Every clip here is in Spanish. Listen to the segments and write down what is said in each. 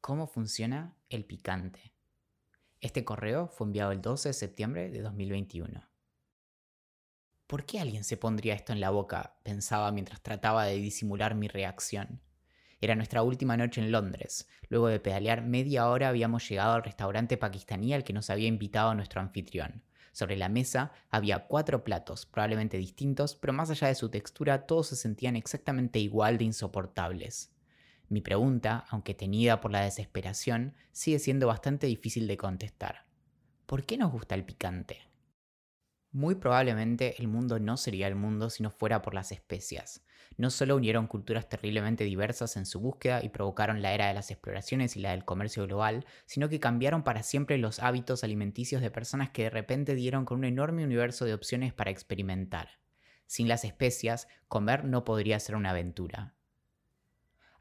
¿Cómo funciona el picante? Este correo fue enviado el 12 de septiembre de 2021. ¿Por qué alguien se pondría esto en la boca? pensaba mientras trataba de disimular mi reacción. Era nuestra última noche en Londres. Luego de pedalear media hora habíamos llegado al restaurante pakistaní al que nos había invitado nuestro anfitrión. Sobre la mesa había cuatro platos, probablemente distintos, pero más allá de su textura todos se sentían exactamente igual de insoportables. Mi pregunta, aunque tenida por la desesperación, sigue siendo bastante difícil de contestar. ¿Por qué nos gusta el picante? Muy probablemente el mundo no sería el mundo si no fuera por las especias. No solo unieron culturas terriblemente diversas en su búsqueda y provocaron la era de las exploraciones y la del comercio global, sino que cambiaron para siempre los hábitos alimenticios de personas que de repente dieron con un enorme universo de opciones para experimentar. Sin las especias, comer no podría ser una aventura.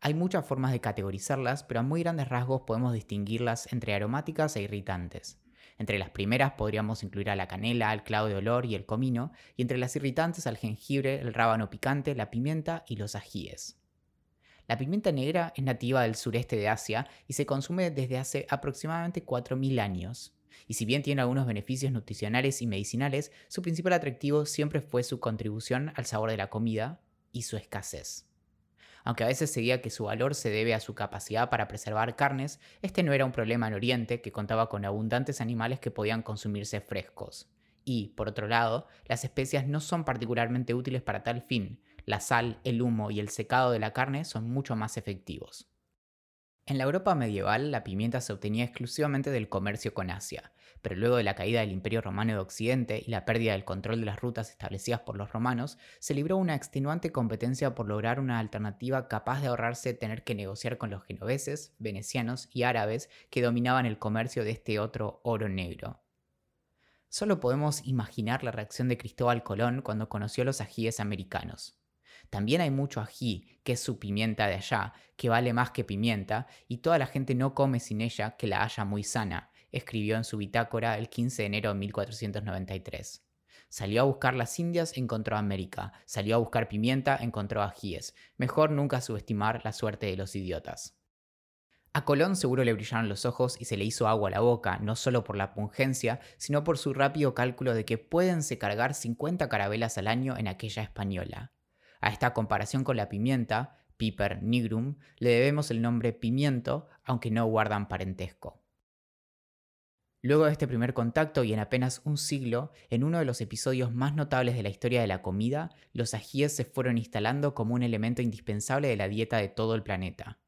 Hay muchas formas de categorizarlas, pero a muy grandes rasgos podemos distinguirlas entre aromáticas e irritantes. Entre las primeras podríamos incluir a la canela, el clavo de olor y el comino, y entre las irritantes al jengibre, el rábano picante, la pimienta y los ajíes. La pimienta negra es nativa del sureste de Asia y se consume desde hace aproximadamente 4.000 años. Y si bien tiene algunos beneficios nutricionales y medicinales, su principal atractivo siempre fue su contribución al sabor de la comida y su escasez. Aunque a veces se diga que su valor se debe a su capacidad para preservar carnes, este no era un problema en Oriente, que contaba con abundantes animales que podían consumirse frescos. Y, por otro lado, las especias no son particularmente útiles para tal fin. La sal, el humo y el secado de la carne son mucho más efectivos. En la Europa medieval, la pimienta se obtenía exclusivamente del comercio con Asia, pero luego de la caída del Imperio Romano de Occidente y la pérdida del control de las rutas establecidas por los romanos, se libró una extenuante competencia por lograr una alternativa capaz de ahorrarse tener que negociar con los genoveses, venecianos y árabes que dominaban el comercio de este otro oro negro. Solo podemos imaginar la reacción de Cristóbal Colón cuando conoció los ajíes americanos. También hay mucho ají, que es su pimienta de allá, que vale más que pimienta, y toda la gente no come sin ella que la haya muy sana, escribió en su bitácora el 15 de enero de 1493. Salió a buscar las Indias, encontró América. Salió a buscar pimienta, encontró ajíes. Mejor nunca subestimar la suerte de los idiotas. A Colón seguro le brillaron los ojos y se le hizo agua a la boca, no solo por la pungencia, sino por su rápido cálculo de que pueden se cargar 50 carabelas al año en aquella española. A esta comparación con la pimienta, Piper nigrum, le debemos el nombre pimiento, aunque no guardan parentesco. Luego de este primer contacto y en apenas un siglo, en uno de los episodios más notables de la historia de la comida, los ajíes se fueron instalando como un elemento indispensable de la dieta de todo el planeta.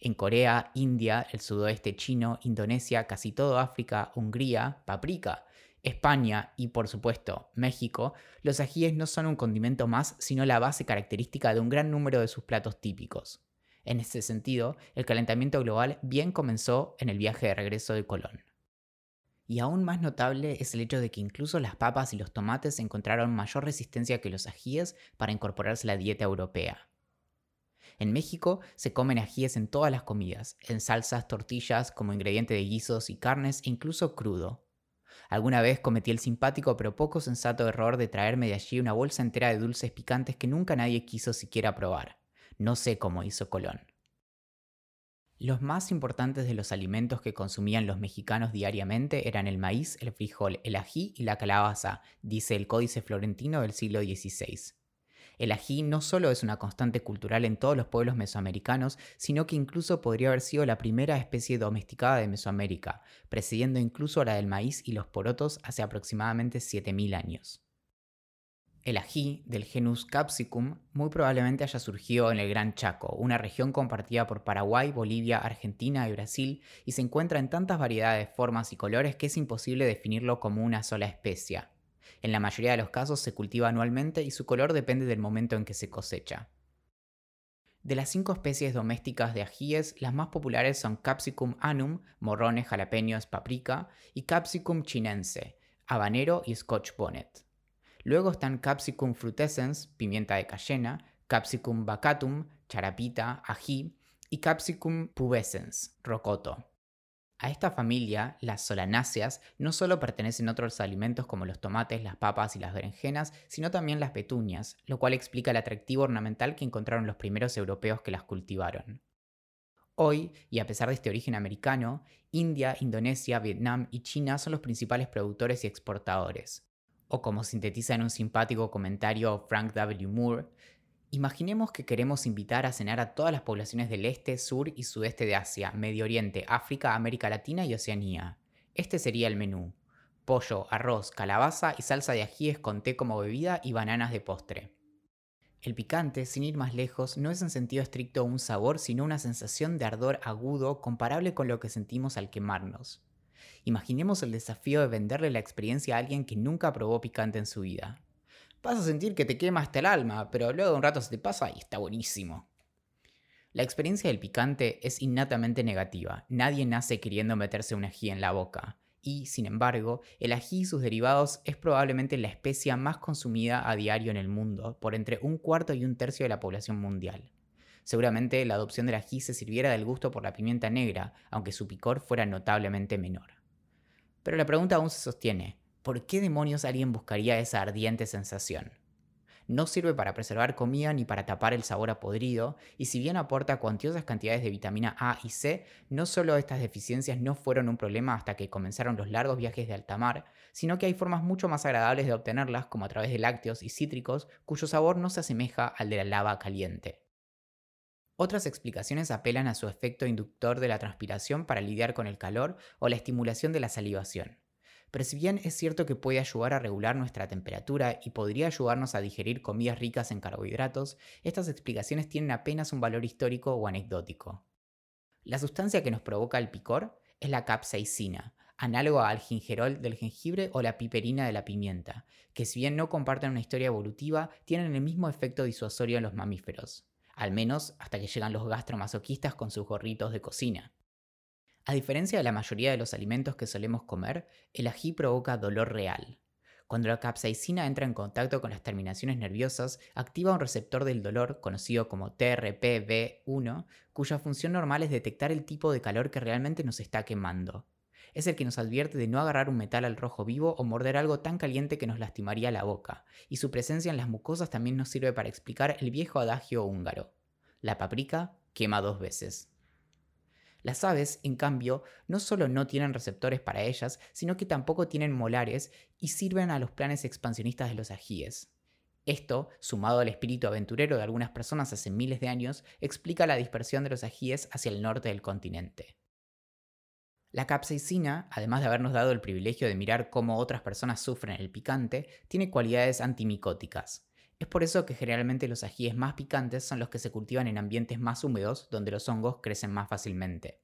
En Corea, India, el sudoeste chino, Indonesia, casi todo África, Hungría, paprika, España y por supuesto México, los ajíes no son un condimento más, sino la base característica de un gran número de sus platos típicos. En este sentido, el calentamiento global bien comenzó en el viaje de regreso de Colón. Y aún más notable es el hecho de que incluso las papas y los tomates encontraron mayor resistencia que los ajíes para incorporarse a la dieta europea. En México se comen ajíes en todas las comidas, en salsas, tortillas, como ingrediente de guisos y carnes e incluso crudo. Alguna vez cometí el simpático pero poco sensato error de traerme de allí una bolsa entera de dulces picantes que nunca nadie quiso siquiera probar. No sé cómo hizo Colón. Los más importantes de los alimentos que consumían los mexicanos diariamente eran el maíz, el frijol, el ají y la calabaza, dice el Códice Florentino del siglo XVI. El ají no solo es una constante cultural en todos los pueblos mesoamericanos, sino que incluso podría haber sido la primera especie domesticada de Mesoamérica, precediendo incluso a la del maíz y los porotos hace aproximadamente 7.000 años. El ají, del genus Capsicum, muy probablemente haya surgido en el Gran Chaco, una región compartida por Paraguay, Bolivia, Argentina y Brasil, y se encuentra en tantas variedades, formas y colores que es imposible definirlo como una sola especie. En la mayoría de los casos se cultiva anualmente y su color depende del momento en que se cosecha. De las cinco especies domésticas de ajíes, las más populares son Capsicum anum, morrones, jalapeños, paprika, y Capsicum chinense, habanero y scotch bonnet. Luego están Capsicum frutescens, pimienta de cayena, Capsicum bacatum, charapita, ají, y Capsicum pubescens, rocoto. A esta familia, las solanáceas, no solo pertenecen otros alimentos como los tomates, las papas y las berenjenas, sino también las petunias, lo cual explica el atractivo ornamental que encontraron los primeros europeos que las cultivaron. Hoy, y a pesar de este origen americano, India, Indonesia, Vietnam y China son los principales productores y exportadores. O como sintetiza en un simpático comentario Frank W. Moore, imaginemos que queremos invitar a cenar a todas las poblaciones del este, sur y sudeste de Asia, Medio Oriente, África, América Latina y Oceanía. Este sería el menú. Pollo, arroz, calabaza y salsa de ajíes con té como bebida y bananas de postre. El picante, sin ir más lejos, no es en sentido estricto un sabor, sino una sensación de ardor agudo comparable con lo que sentimos al quemarnos. Imaginemos el desafío de venderle la experiencia a alguien que nunca probó picante en su vida. Vas a sentir que te quema hasta el alma, pero luego de un rato se te pasa y está buenísimo. La experiencia del picante es innatamente negativa. Nadie nace queriendo meterse un ají en la boca y, sin embargo, el ají y sus derivados es probablemente la especia más consumida a diario en el mundo, por entre un cuarto y un tercio de la población mundial. Seguramente la adopción del ají se sirviera del gusto por la pimienta negra, aunque su picor fuera notablemente menor. Pero la pregunta aún se sostiene, ¿por qué demonios alguien buscaría esa ardiente sensación? no sirve para preservar comida ni para tapar el sabor a podrido, y si bien aporta cuantiosas cantidades de vitamina A y C, no solo estas deficiencias no fueron un problema hasta que comenzaron los largos viajes de alta mar, sino que hay formas mucho más agradables de obtenerlas, como a través de lácteos y cítricos, cuyo sabor no se asemeja al de la lava caliente. Otras explicaciones apelan a su efecto inductor de la transpiración para lidiar con el calor o la estimulación de la salivación pero si bien es cierto que puede ayudar a regular nuestra temperatura y podría ayudarnos a digerir comidas ricas en carbohidratos, estas explicaciones tienen apenas un valor histórico o anecdótico. La sustancia que nos provoca el picor es la capsaicina, análoga al gingerol del jengibre o la piperina de la pimienta, que si bien no comparten una historia evolutiva, tienen el mismo efecto disuasorio en los mamíferos, al menos hasta que llegan los gastromasoquistas con sus gorritos de cocina. A diferencia de la mayoría de los alimentos que solemos comer, el ají provoca dolor real. Cuando la capsaicina entra en contacto con las terminaciones nerviosas, activa un receptor del dolor conocido como TRPV1, cuya función normal es detectar el tipo de calor que realmente nos está quemando. Es el que nos advierte de no agarrar un metal al rojo vivo o morder algo tan caliente que nos lastimaría la boca, y su presencia en las mucosas también nos sirve para explicar el viejo adagio húngaro. La paprika quema dos veces. Las aves, en cambio, no solo no tienen receptores para ellas, sino que tampoco tienen molares y sirven a los planes expansionistas de los ajíes. Esto, sumado al espíritu aventurero de algunas personas hace miles de años, explica la dispersión de los ajíes hacia el norte del continente. La capsaicina, además de habernos dado el privilegio de mirar cómo otras personas sufren el picante, tiene cualidades antimicóticas. Es por eso que generalmente los ajíes más picantes son los que se cultivan en ambientes más húmedos donde los hongos crecen más fácilmente.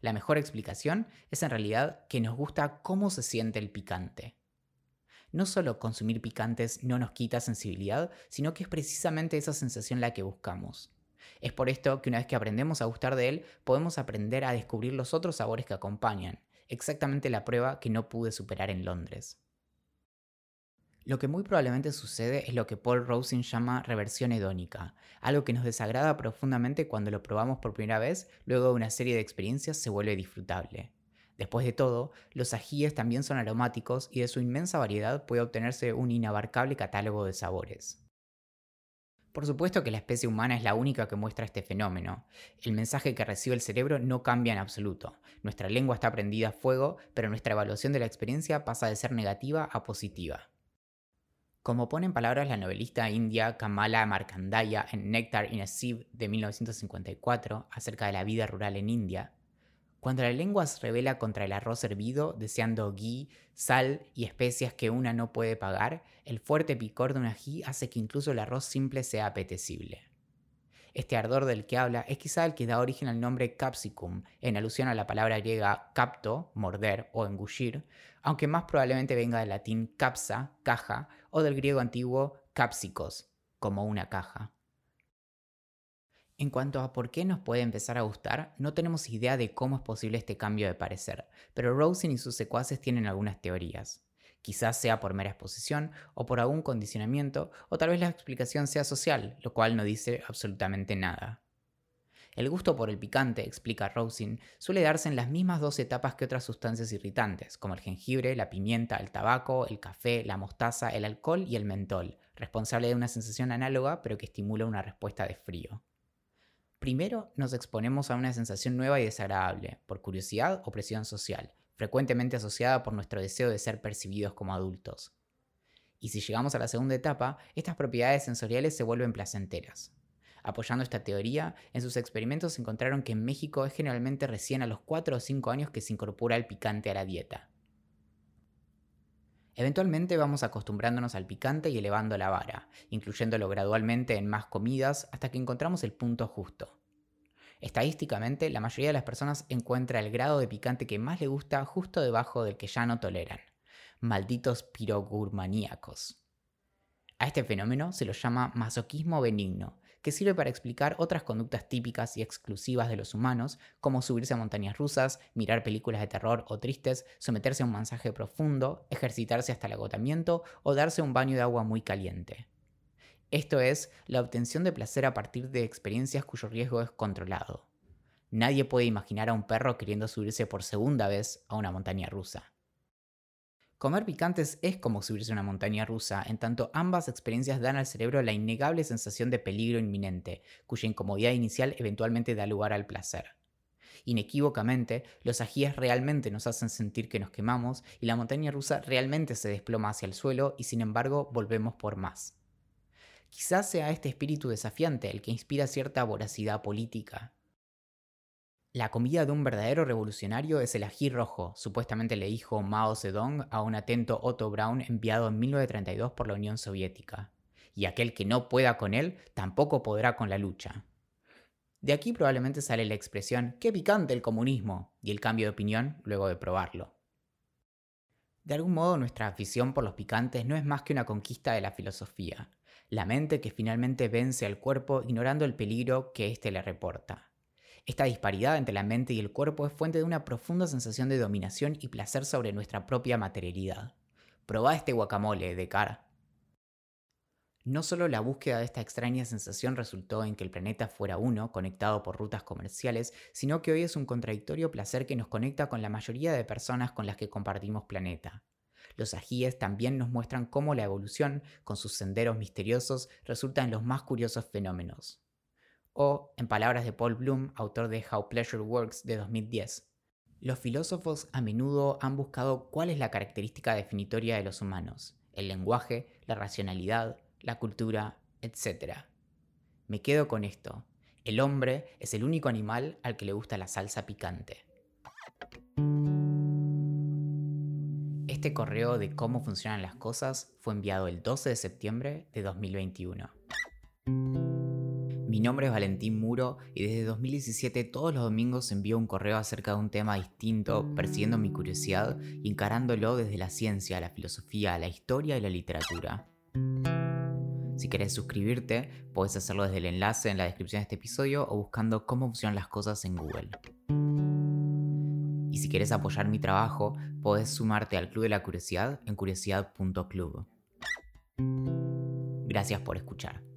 La mejor explicación es en realidad que nos gusta cómo se siente el picante. No solo consumir picantes no nos quita sensibilidad, sino que es precisamente esa sensación la que buscamos. Es por esto que una vez que aprendemos a gustar de él, podemos aprender a descubrir los otros sabores que acompañan, exactamente la prueba que no pude superar en Londres. Lo que muy probablemente sucede es lo que Paul Rosen llama reversión hedónica, algo que nos desagrada profundamente cuando lo probamos por primera vez, luego de una serie de experiencias se vuelve disfrutable. Después de todo, los ajíes también son aromáticos y de su inmensa variedad puede obtenerse un inabarcable catálogo de sabores. Por supuesto que la especie humana es la única que muestra este fenómeno. El mensaje que recibe el cerebro no cambia en absoluto. Nuestra lengua está prendida a fuego, pero nuestra evaluación de la experiencia pasa de ser negativa a positiva. Como pone en palabras la novelista india Kamala Markandaya en Nectar in a Sieve de 1954 acerca de la vida rural en India, cuando la lengua se revela contra el arroz hervido, deseando ghee, sal y especias que una no puede pagar, el fuerte picor de un ají hace que incluso el arroz simple sea apetecible. Este ardor del que habla es quizá el que da origen al nombre capsicum, en alusión a la palabra griega capto, morder o engullir, aunque más probablemente venga del latín capsa, caja, o del griego antiguo capsicos, como una caja. En cuanto a por qué nos puede empezar a gustar, no tenemos idea de cómo es posible este cambio de parecer, pero Rosen y sus secuaces tienen algunas teorías. Quizás sea por mera exposición o por algún condicionamiento, o tal vez la explicación sea social, lo cual no dice absolutamente nada. El gusto por el picante, explica Rosin, suele darse en las mismas dos etapas que otras sustancias irritantes, como el jengibre, la pimienta, el tabaco, el café, la mostaza, el alcohol y el mentol, responsable de una sensación análoga pero que estimula una respuesta de frío. Primero nos exponemos a una sensación nueva y desagradable, por curiosidad o presión social, frecuentemente asociada por nuestro deseo de ser percibidos como adultos. Y si llegamos a la segunda etapa, estas propiedades sensoriales se vuelven placenteras. Apoyando esta teoría, en sus experimentos encontraron que en México es generalmente recién a los 4 o 5 años que se incorpora el picante a la dieta. Eventualmente vamos acostumbrándonos al picante y elevando la vara, incluyéndolo gradualmente en más comidas hasta que encontramos el punto justo. Estadísticamente, la mayoría de las personas encuentra el grado de picante que más le gusta justo debajo del que ya no toleran. Malditos pirogurmaníacos. A este fenómeno se lo llama masoquismo benigno, que sirve para explicar otras conductas típicas y exclusivas de los humanos, como subirse a montañas rusas, mirar películas de terror o tristes, someterse a un masaje profundo, ejercitarse hasta el agotamiento o darse un baño de agua muy caliente. Esto es la obtención de placer a partir de experiencias cuyo riesgo es controlado. Nadie puede imaginar a un perro queriendo subirse por segunda vez a una montaña rusa. Comer picantes es como subirse a una montaña rusa, en tanto ambas experiencias dan al cerebro la innegable sensación de peligro inminente, cuya incomodidad inicial eventualmente da lugar al placer. Inequívocamente, los ajíes realmente nos hacen sentir que nos quemamos y la montaña rusa realmente se desploma hacia el suelo y sin embargo volvemos por más. Quizás sea este espíritu desafiante el que inspira cierta voracidad política, la comida de un verdadero revolucionario es el ají rojo, supuestamente le dijo Mao Zedong a un atento Otto Braun enviado en 1932 por la Unión Soviética. Y aquel que no pueda con él tampoco podrá con la lucha. De aquí probablemente sale la expresión ¡qué picante el comunismo! y el cambio de opinión luego de probarlo. De algún modo nuestra afición por los picantes no es más que una conquista de la filosofía, la mente que finalmente vence al cuerpo ignorando el peligro que éste le reporta. Esta disparidad entre la mente y el cuerpo es fuente de una profunda sensación de dominación y placer sobre nuestra propia materialidad. Probá este guacamole de cara. No solo la búsqueda de esta extraña sensación resultó en que el planeta fuera uno, conectado por rutas comerciales, sino que hoy es un contradictorio placer que nos conecta con la mayoría de personas con las que compartimos planeta. Los ajíes también nos muestran cómo la evolución, con sus senderos misteriosos, resulta en los más curiosos fenómenos. O, en palabras de Paul Bloom, autor de How Pleasure Works de 2010, los filósofos a menudo han buscado cuál es la característica definitoria de los humanos, el lenguaje, la racionalidad, la cultura, etc. Me quedo con esto. El hombre es el único animal al que le gusta la salsa picante. Este correo de cómo funcionan las cosas fue enviado el 12 de septiembre de 2021. Mi nombre es Valentín Muro y desde 2017 todos los domingos envío un correo acerca de un tema distinto, persiguiendo mi curiosidad y encarándolo desde la ciencia, la filosofía, la historia y la literatura. Si querés suscribirte, podés hacerlo desde el enlace en la descripción de este episodio o buscando cómo funcionan las cosas en Google. Si querés apoyar mi trabajo, podés sumarte al Club de la Curiosidad en curiosidad.club. Gracias por escuchar.